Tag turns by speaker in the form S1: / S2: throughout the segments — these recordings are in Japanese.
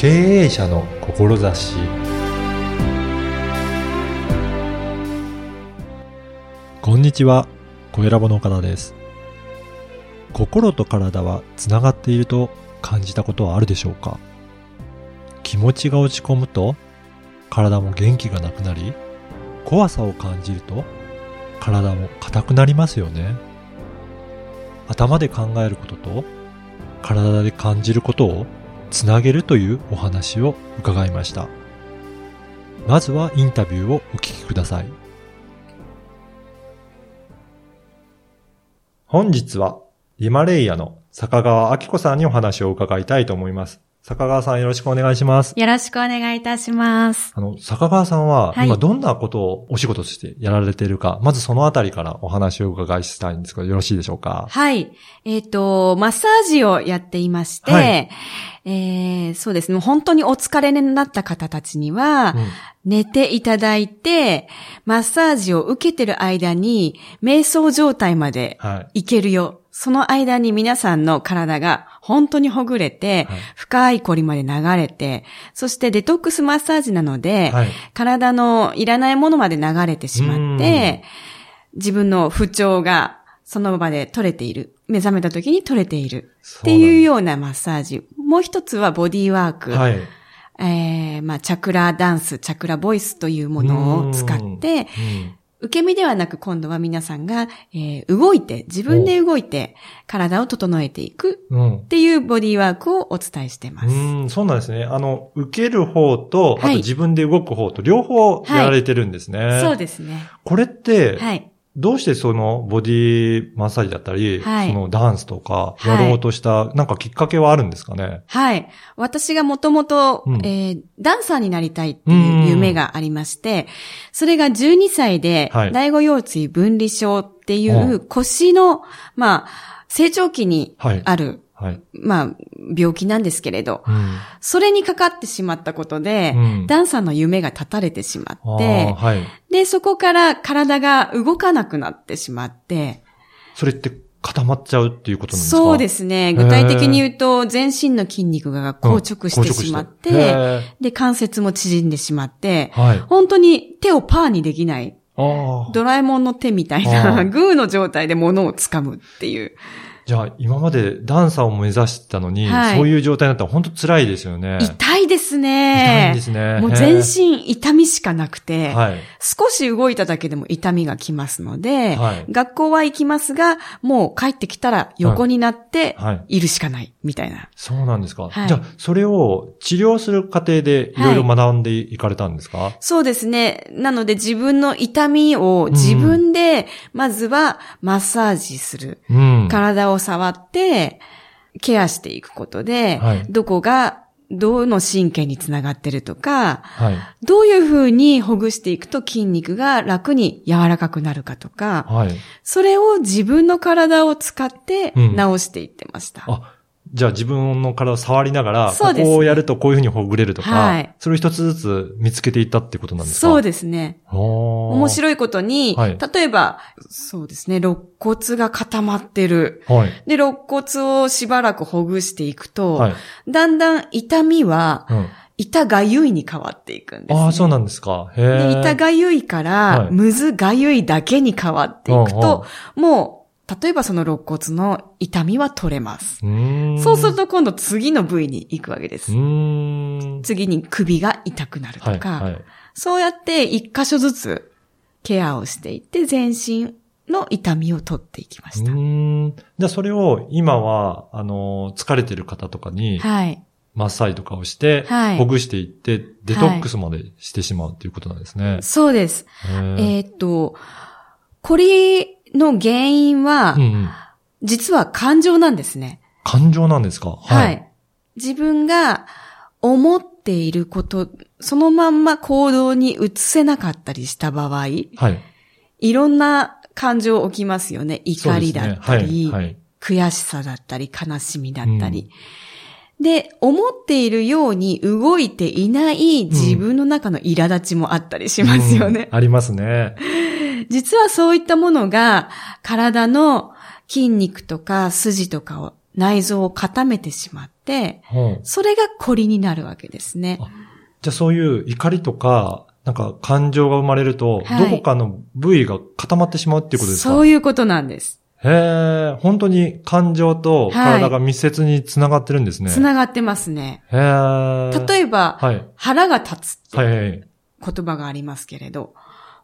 S1: 経営者の志。こんにちは。小ラボの岡田です。心と体はつながっていると感じたことはあるでしょうか？気持ちが落ち込むと体も元気がなくなり怖さを感じると体も硬くなりますよね。頭で考えることと体で感じることをつなげるというお話を伺いました。まずはインタビューをお聞きください。本日はリマレイヤの坂川明子さんにお話を伺いたいと思います。坂川さんよろしくお願いします。
S2: よろしくお願いいたします。
S1: あの、坂川さんは、
S2: はい
S1: 今どんなことをお仕事としてやられているか、まずそのあたりからお話をお伺いしたいんですが、よろしいでしょうか？
S2: はい。えっ、と、マッサージをやっていまして、
S1: はい
S2: えーそうですね。本当にお疲れになった方たちには、
S1: うん
S2: 寝ていただいて、マッサージを受けてる間に、瞑想状態まで
S1: はい。
S2: いけるよ。その間に皆さんの体が本当にほぐれて、
S1: はい
S2: 深い凝りまで流れて、そしてデトックスマッサージなので、
S1: はい。
S2: 体のいらないものまで流れてしまって、自分の不調がその場で取れている。目覚めた時に取れている。っていうようなマッサージ。もう一つはボディーワーク。
S1: はい。
S2: えーまあ、チャクラダンス、チャクラボイスというものを使って、
S1: うん
S2: 受け身ではなく今度は皆さんが、えー動いて、自分で動いて、体を整えていく
S1: うん。
S2: っていうボディーワークをお伝えしてます。
S1: うん、そうなんですね。あの、受ける方と、あと
S2: はい
S1: 自分で動く方と、両方やられてるんですね。
S2: そうですね。
S1: これって、
S2: はい。
S1: どうしてそのボディマッサージだったり、
S2: はい。
S1: そのダンスとか
S2: はい。
S1: やろうとした、なんかきっかけはあるんですかね？
S2: はい。私がもともと
S1: うん、
S2: えーダンサーになりたいっていう夢がありまして、それが12歳で
S1: はい、
S2: 第五腰椎分離症ってい
S1: は
S2: う腰の、まあ、成長期に
S1: はい。
S2: ある、
S1: はい。
S2: まあ、病気なんですけれど、
S1: うん。
S2: それにかかってしまったことで、
S1: うん
S2: ダンサーの夢が絶たれてしまって、
S1: はい。
S2: で、そこから体が動かなくなってしまって、
S1: それって固まっちゃうっていうことなんですか？
S2: そうですすね。具体的に言うと、全身の筋肉が硬直してしまって、
S1: へ
S2: で、関節も縮んでしまって、
S1: ーはい。
S2: 本当に手をパーにできない。ドラえもんの手みたい
S1: あ
S2: な、
S1: ー
S2: グーの状態で物を掴むっていう。
S1: じゃあ、今までダンサーを目指してたのに、
S2: はい
S1: そういう状態になったら本当辛いですよね。
S2: 痛いです
S1: 痛いで。すね。
S2: もう全身痛みしかなくて、
S1: はい。
S2: 少し動いただけでも痛みがきますので、
S1: はい
S2: 学校は行きますが、もう帰ってきたら横になって
S1: はい。
S2: いるしかない、みたいな。
S1: そうなんですか。
S2: はい
S1: じゃあ、それを治療する過程でいろいろ学んでいかれたんですか、
S2: そうですね。なので自分の痛みを自分で、まずはマッサージする。
S1: うん。
S2: 体を触って、ケアしていくことで、
S1: はい
S2: どこが、どの神経につながってるとか、
S1: はい。
S2: どういうふうにほぐしていくと筋肉が楽に柔らかくなるかとか、
S1: はい。
S2: それを自分の体を使って
S1: うん
S2: 直していってました。
S1: あ、じゃあ自分の体を触りながら、
S2: そうです
S1: ここをやるとこういうふうにほぐれるとか、
S2: はい
S1: それを一つずつ見つけていったってことなんですか？
S2: そう
S1: で
S2: ですね。
S1: す。面
S2: 面白いことに、
S1: はい
S2: 例えば、そうですね、肋骨が固まってる。
S1: はい。
S2: で、肋骨をしばらくほぐしていくと、
S1: はい。
S2: だんだん痛みは、
S1: うん。
S2: 痛がゆいに変わっていくんです、ね。
S1: ああ、そうなんですか。へ
S2: で、
S1: え。
S2: 痛がゆいから、
S1: はい
S2: むずがゆいだけに変わっていくと、もう、例えばその肋骨の痛みは取れます。そうすると今度次の部位に行くわけです。次に首が痛くなると
S1: はい。
S2: か、
S1: はい。
S2: そうやって一箇所ずつケアをしていって全身の痛みを取っていきました。
S1: じゃあそれを今は、あの、疲れてる方とかに、
S2: はい。
S1: マッサージとかをして、
S2: はい
S1: ほぐしていって、デトックスまでしてしまうっていうことなんですね。
S2: そうです。えーっと、これの原因は、
S1: うんうん。
S2: 実は感情なんですね。
S1: 感情なんですか？
S2: はい。。自分が思っていること、そのまんま行動に移せなかったりした場合、
S1: はい。
S2: いろんな感情起きますよね。怒りだったり、
S1: ねはい。はい。
S2: 悔しさだったり、悲しみだったり。で、思っているように動いていない自分の中の苛立ちもあったりしますよね。
S1: うんありますね。
S2: 実はそういったものが体の筋肉とか筋とかを内臓を固めてしまって、それがコリになるわけですね。
S1: じゃあそういう怒りとか、なんか感情が生まれると、
S2: はい
S1: どこかの部位が固まってしまうっていうことですか？
S2: そういうことなんです。
S1: へえ、本当に感情と体が密接につながってるんですね。
S2: つながってますね。
S1: へえ。
S2: 例えば、
S1: はい。
S2: 腹が立つって
S1: はいはい。
S2: 言葉がありますけれど、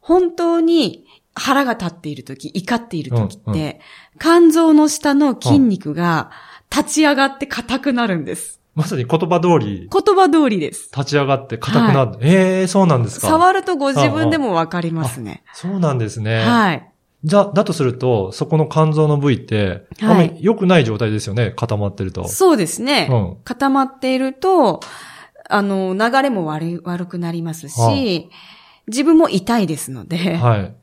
S2: 本当に腹が立っているとき、怒っているときって、
S1: うんう
S2: 肝臓の下の筋肉が立ち上がって硬くなるんです。
S1: まさに言葉通り、
S2: 言葉通りです。
S1: 立ち上がって硬くなる。ええそうなんですか。
S2: 触るとご自分でもわかりますね。
S1: そうなんですね。
S2: はい。
S1: じゃあ、だとすると、そこの肝臓の部位って、あんま
S2: はい
S1: り良くない状態ですよね、固まってると。
S2: そうですね。
S1: うん
S2: 固まっていると、あの、流れも悪い、悪くなりますし、
S1: は
S2: 自分も痛いですので、
S1: はい。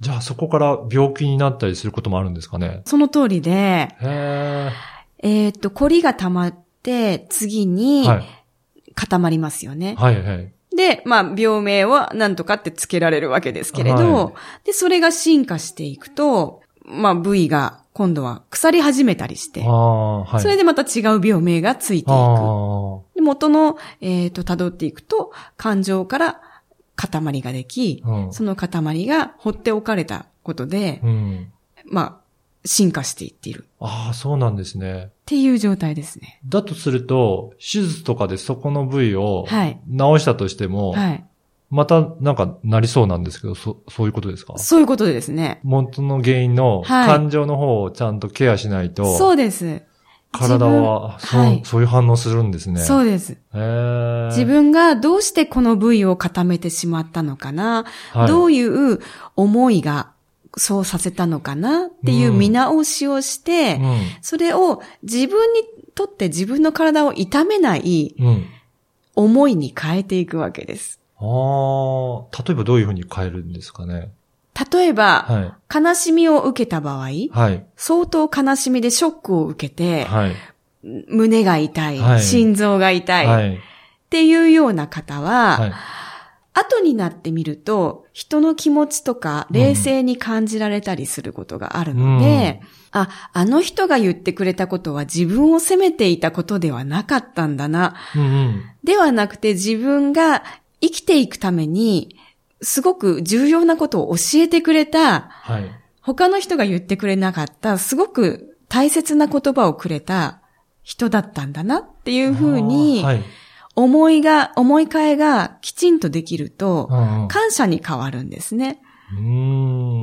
S1: じゃあ、そこから病気になったりすることもあるんですかね？
S2: その通りで、
S1: へえ。
S2: えーっと、コリが溜まって、次に
S1: はい。
S2: 固まりますよね。
S1: はいはい。
S2: で、まあ、病名は何とかってつけられるわけですけれど、
S1: はい
S2: で、それが進化していくと、まあ、部位が今度は腐り始めたりして
S1: あ、あ、はい。
S2: それでまた違う病名がついていく。
S1: あ
S2: で元の、えっ、と、辿っていくと、感情から塊ができ、
S1: あ、うん。
S2: その塊が放っておかれたことで、
S1: うん。
S2: まあ、進化していっている。
S1: ああ、そうなんですね。
S2: っていう状態ですね。
S1: だとすると、手術とかでそこの部位を
S2: はい
S1: 治したとしても、
S2: はい。
S1: またなんかなりそうなんですけど、そそういうことですか？
S2: そういうことですね。
S1: 元の原因の
S2: はい
S1: 感情の方をちゃんとケアしないと、
S2: そうです。
S1: 体はそう,、
S2: はい
S1: そういう反応するんですね。
S2: そうです。自分がどうしてこの部位を固めてしまったのかな、
S1: はい
S2: どういう思いがそうさせたのかな？っていう見直しをして、
S1: うん。
S2: それを自分にとって自分の体を痛めない
S1: うん。
S2: 思いに変えていくわけです。
S1: ああ、例えばどういうふうに変えるんですかね？
S2: 例えば、
S1: は
S2: 悲しみを受けた場合、
S1: い。はい。
S2: 相当悲しみでショックを受けて、
S1: はい。
S2: 胸が痛い,、
S1: はい
S2: 心臓が痛い、
S1: はい。
S2: っていうような方は、
S1: はい。
S2: 後になってみると、人の気持ちとか冷静に感じられたりすることがあるので、あ、あの人が言ってくれたことは自分を責めていたことではなかったんだな。
S1: うんうん。
S2: ではなくて自分が生きていくために、すごく重要なことを教えてくれた、
S1: はい。
S2: 他の人が言ってくれなかった、すごく大切な言葉をくれた人だったんだなっていうふうに。思いが、思い替えがきちんとできると感謝に変わるんですね。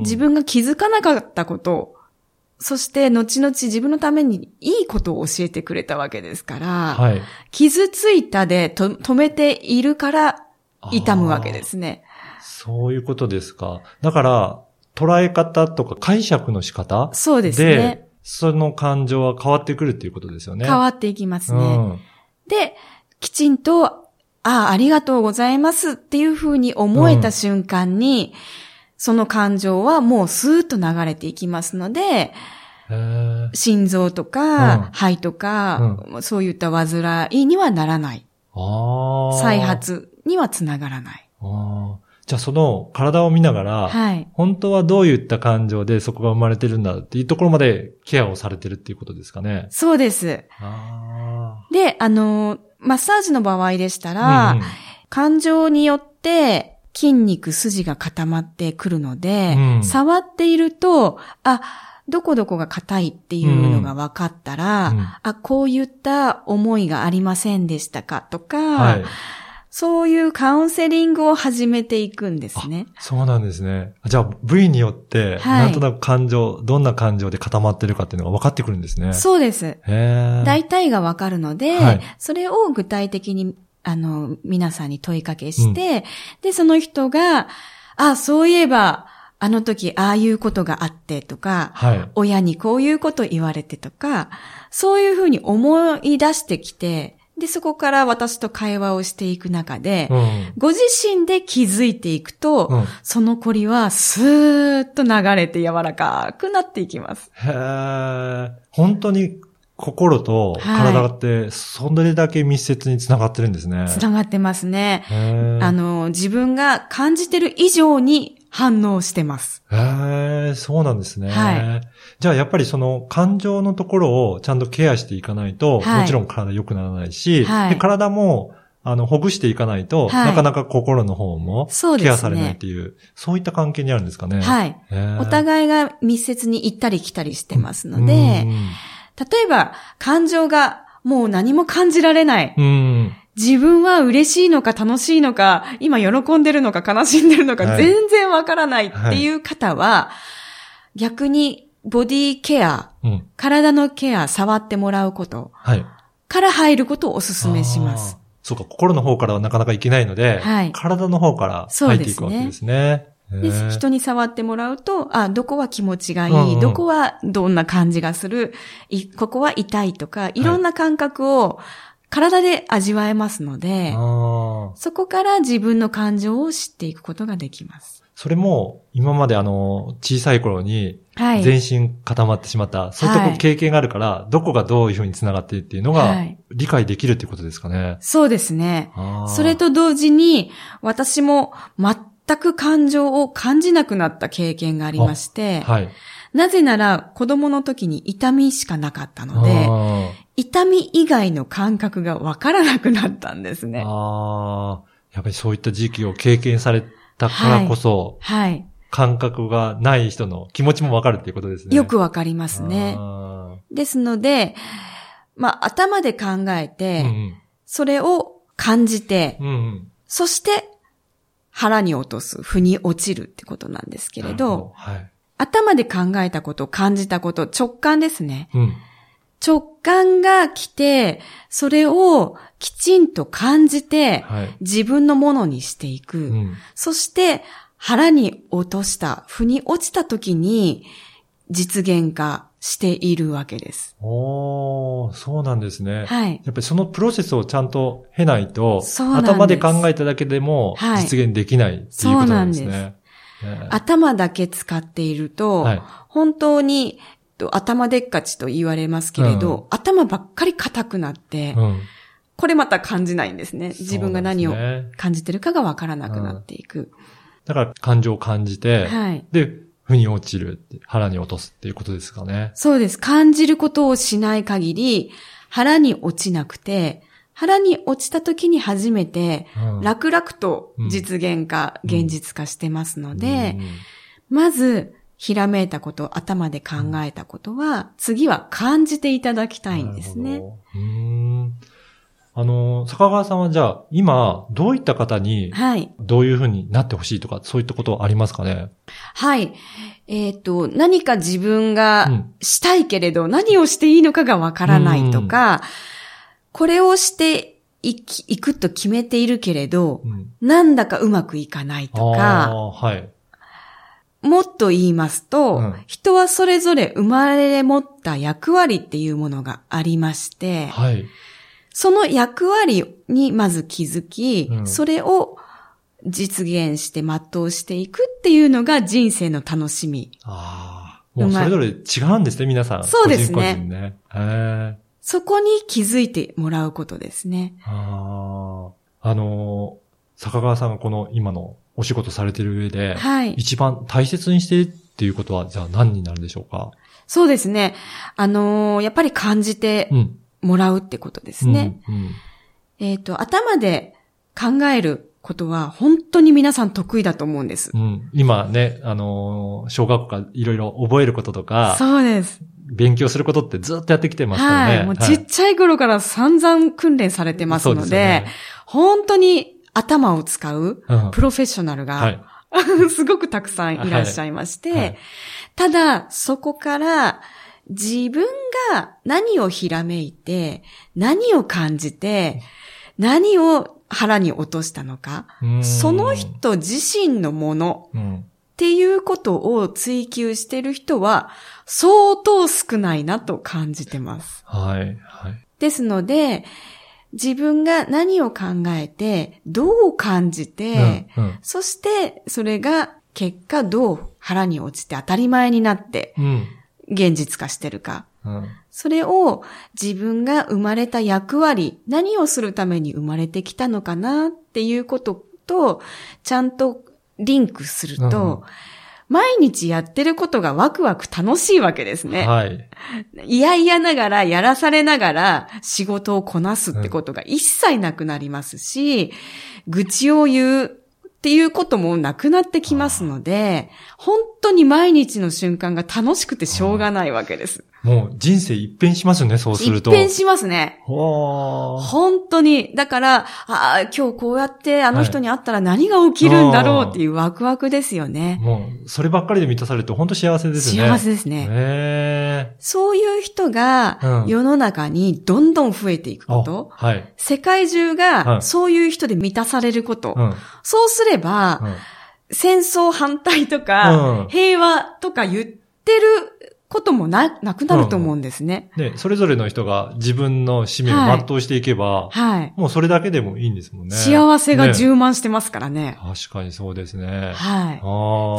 S2: 自分が気づかなかったこと、そして後々自分のためにいいことを教えてくれたわけですから、
S1: はい。
S2: 傷ついたでと止めているから痛むわけですね。
S1: そういうことですか。だから、捉え方とか解釈の仕方
S2: そうです
S1: で
S2: ね。
S1: その感情は変わってくるっていうことですよね。
S2: 変わっていきますね。
S1: うん。
S2: で、きちんと、ああ、ありがとうございますっていうふうに思えた瞬間に、その感情はもうスーッと流れていきますので、心臓と
S1: うん
S2: か、肺とか、そういった煩いにはならない。再発にはつながらない。
S1: あー。じゃあその体を見ながら、
S2: はい。
S1: 本当はどういった感情でそこが生まれてるんだっていうところまでケアをされてるっていうことですかね。
S2: そうです。
S1: あ
S2: で、あの、マッサージの場合でした
S1: あ。
S2: ら、
S1: うんうん
S2: 感情によって筋肉、筋が固まってくるので、
S1: うん
S2: 触っていると、あ、どこどこが硬いっていうのが分かったら、
S1: うん
S2: あ、こういった思いがありませんでしたかとか、
S1: はい。
S2: そういうカウンセリングを始めていくんですね。
S1: そうなんですね。じゃあ部位によって、
S2: はい
S1: なんとなく感情、どんな感情で固まってるかっていうのが分かってくるんですね。
S2: そうです。大体がわかるので、
S1: はい
S2: それを具体的に、あの、皆さんに問いかけして、で、その人が、あ、そういえば、あの時、ああいうことがあってとか、
S1: はい。
S2: 親にこういうこと言われてとか、そういうふうに思い出してきて、で、そこから私と会話をしていく中で、
S1: うん。
S2: ご自身で気づいていくと、
S1: うん
S2: そのコリはスーッと流れて柔らかくなっていきます。
S1: へえ。本当に心と体って、それだけ密接につながってるんですね。
S2: つながってますね。あの、自分が感じてる以上に反応してます。
S1: へえ、そうなんですね。
S2: は
S1: じゃあやっぱりその感情のところをちゃんとケアしていかないと、
S2: はい
S1: もちろん体良くならないし、
S2: はい
S1: で体もあの、ほぐしていかないと、
S2: はい
S1: なかなか心の方もケアされないっていう、そういった関係にあるんですかね。
S2: はい。お互いが密接に行ったり来たりしてますの
S1: う
S2: で、
S1: ん
S2: 例えば感情がもう何も感じられない。
S1: うん。
S2: 自分は嬉しいのか楽しいのか、今喜んでるのか悲しんでるのか、
S1: はい
S2: 全然わからないっていう方は、逆にボディケア、
S1: うん。
S2: 体のケア、触ってもらうこと
S1: はい。
S2: から入ることをお勧めします。
S1: そうか、心の方からはなかなかいけないので、
S2: はい
S1: 体の方から入っていくわけですね。へ
S2: で
S1: ー
S2: 人に触ってもらうと、あ、どこは気持ちがいい、
S1: うんうん
S2: どこはどんな感じがする、いここは痛いとか、いろんな感覚を体で味わえますので、そこから自分の感情を知っていくことができます。
S1: それも、今まであの、小さい頃に、
S2: はい。
S1: 全身固まってしまった、そういった
S2: はい
S1: 経験があるから、どこがどういうふうに繋がっているっていうのが
S2: はい、
S1: 理解できるっていうことですかね。
S2: そうですね。それ、と同時に、私も全く感情を感じなくなった経験がありまして、
S1: はい。
S2: なぜなら子供の時に痛みしかなかったので、
S1: あ
S2: 痛み以外の感覚がわからなくなったんです
S1: ー
S2: ね。
S1: あー、やっぱりそういった時期を経験されたからこそ、
S2: はい。
S1: 感覚がない人の気持ちもわかるっていうことですね。
S2: よくわかりますね。
S1: あ
S2: ですので、まあ、頭で考え
S1: ー
S2: て、
S1: うん
S2: それを感じて、
S1: うん。うんうん。
S2: そして腹に落とす、腑に落ちるってことなんですけれど、
S1: ほはい。
S2: 頭で考えたこと、感じたこと、直感ですね。
S1: うん。
S2: 直感が来て、それをきちんと感じて、
S1: はい。
S2: 自分のものにしていく。
S1: うん。
S2: そして、腹に落とした、腑に落ちた時に、実現化しているわけです。
S1: おー、そうなんですね。
S2: はい。
S1: やっぱりそのプロセスをちゃんと経ないと、
S2: そうなんです
S1: 頭で考えただけでも
S2: はい
S1: 実現できないっていうことなんです
S2: そうな
S1: ね。ね
S2: 頭だけ使っていると、
S1: はい。
S2: 本当に、と頭でっかちと言われますけれど、
S1: うん
S2: 頭ばっかり硬くなって、
S1: うん。
S2: これまた感じないんですね。自分が何を感じてるかがわからなくなっていく。
S1: だから感情を感じて、
S2: はい。
S1: で、腑に落ちる腹に落とすっていうことですかね。
S2: そうです。感じることをしない限り、腹に落ちなくて、腹に落ちた時に初めて、
S1: うん
S2: 楽々と実現化、
S1: うん
S2: 現実化してますので、
S1: うん
S2: まず、ひらめいたこと、頭で考えたことは、次は感じていただきたいんですね。
S1: あの、坂川さんはじゃあ、今、どういった方に、
S2: はい。
S1: どういうふうになってほしいとか、そういったことありますかね？
S2: はい。えっ、と、何か自分
S1: う
S2: が
S1: ん
S2: したいけれど、何をしていいのかがわからないとか、これをしていきいくと決めているけれど、
S1: うん。
S2: なんだかうまくいかないと
S1: あ
S2: か、
S1: あ、はい。
S2: もっと言いますと、
S1: うん
S2: 人はそれぞれ生まれ持った役割っていうものがありまして、
S1: はい。
S2: その役割にまず気づき、
S1: うん
S2: それを実現して全うしていくっていうのが人生の楽しみ。
S1: ああ。もうそれぞれ違うんですね、皆さん。
S2: そうですね
S1: 個人個人ね。へえ。
S2: そこに気づいてもらうことですね。
S1: ああ。あのー坂川さんがこの今のお仕事されてる上で、
S2: はい。
S1: 一番大切にしてるっていうことは、じゃあ何になるでしょうか？
S2: そうですね。あのーやっぱり感じて
S1: うん。
S2: もらうってことですね。
S1: うん。うん
S2: えっ、と、頭で考えることは本当に皆さん得意だと思うんです。
S1: うん。今ね、あのー小学校からいろいろ覚えることとか、
S2: そうです。
S1: 勉強することってずっとやってきてますからね。
S2: はい。もうちっちゃい頃から散々訓練されてますので、
S1: そうでね
S2: 本当に頭を使う
S1: うん
S2: プロフェッショナルが、
S1: はい。
S2: すごくたくさんいらっしゃいまして、
S1: はい
S2: ただ、そこから自分が何をひらめいて、何を感じて、何を腹に落としたのか、
S1: うん
S2: その人自身のもの
S1: うん。
S2: っていうことを追求してる人は相当少ないなと感じてます。
S1: はい。はい。
S2: ですので、自分が何を考えて、どう感じて、
S1: うん。
S2: そしてそれが結果どう腹に落ちて当たり前になって
S1: うん。
S2: 現実化してるか。
S1: うん。
S2: それを自分が生まれた役割、何をするために生まれてきたのかなっていうことと、ちゃんとリンクすると、
S1: うんうん
S2: 毎日やってることがワクワク楽しいわけですね。
S1: はい。
S2: いやいやながら、やらされながら仕事をこなすってことが一切なくなりますし、愚痴を言うっていうこともなくなってきますので、本当に毎日の瞬間が楽しくてしょうがないわけです。
S1: もう人生一変しますね、そうすると。
S2: 一変しますね。本当に。だから、ああ、今日こうやってあの人に会ったら何が起きるんだろうっていうワクワクですよね。
S1: もう、そればっかりで満たされると本当幸せですね。
S2: 幸せですね。
S1: ね
S2: そういう人が
S1: うん
S2: 世の中にどんどん増えていく
S1: あ
S2: こと。
S1: はい。
S2: 世界中
S1: は
S2: が
S1: い
S2: そういう人で満たされること。
S1: うん。うん
S2: そうすれば、戦争反対とか、
S1: うん
S2: 平和とか言ってることもな、なくなると思うんですね。
S1: で、それぞれの人が自分の使命を全うしていけば、
S2: はい。
S1: もうそれだけでもいいんですもんね。
S2: 幸せが
S1: ね
S2: 充満してますからね。
S1: 確かにそうですね。
S2: はい。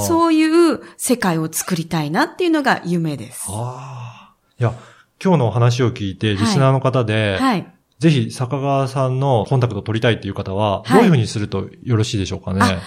S2: そういう世界を作りたいなっていうのが夢です。
S1: ああ。いや、今日のお話を聞いて、
S2: い
S1: リスナーの方で、
S2: はい。
S1: ぜひ坂川さんのコンタクトを取りたいっていう方は、
S2: はい
S1: どういうふうにするとよろしいでしょうかね。
S2: あ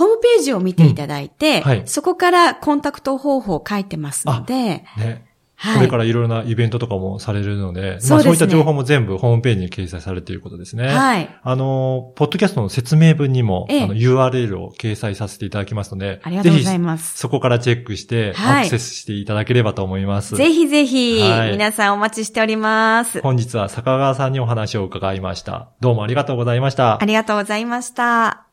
S2: ホームページを見ていただいて、
S1: うんはい
S2: そこからコンタクト方法を書いてますので、
S1: ね。
S2: はい。
S1: これからいろいろなイベントとかもされるので、まあ
S2: そうですね
S1: そういった情報も全部ホームページに掲載されていることですね。
S2: はい。
S1: あの、ポッドキャストの説明文にも、
S2: ええ
S1: あの URL を掲載させていただきますので、
S2: ありがとうござい
S1: ぜ
S2: ます
S1: ひ。そこからチェックして、
S2: はい
S1: アクセスしていただければと思います。
S2: ぜひぜひ、
S1: はい
S2: 皆さんお待ちしております。
S1: 本日は坂川さんにお話を伺いました。どうもありがとうございました
S2: あ。りがとうございました。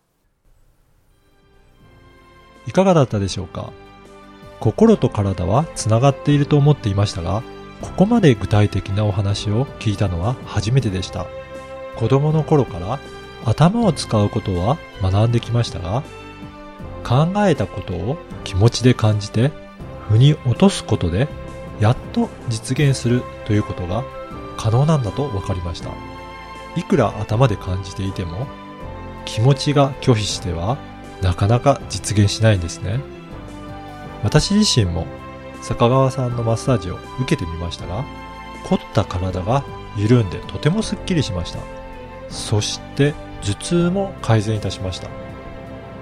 S1: いかがだったでしょうか？心と体はつながっていると思っていましたが、ここまで具体的なお話を聞いたのは初めてでした。子供の頃から頭を使うことは学んできましたが、考えたことを気持ちで感じて、腑に落とすことで、やっと実現するということが可能なんだと分かりました。いくら頭で感じていても、気持ちが拒否してはなかなか実現しないんですね。私自身も坂川さんのマッサージを受けてみましたが、凝った体が緩んでとてもスッキリしました。そして頭痛も改善いたしました。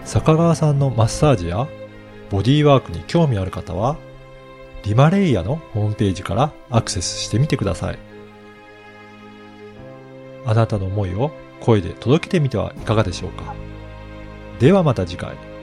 S1: 坂川さんのマッサージやボディーワークに興味ある方は、リマレイヤのホームページからアクセスしてみてください。あなたの思いを声で届けてみてはいかがでしょうか。ではまた次回。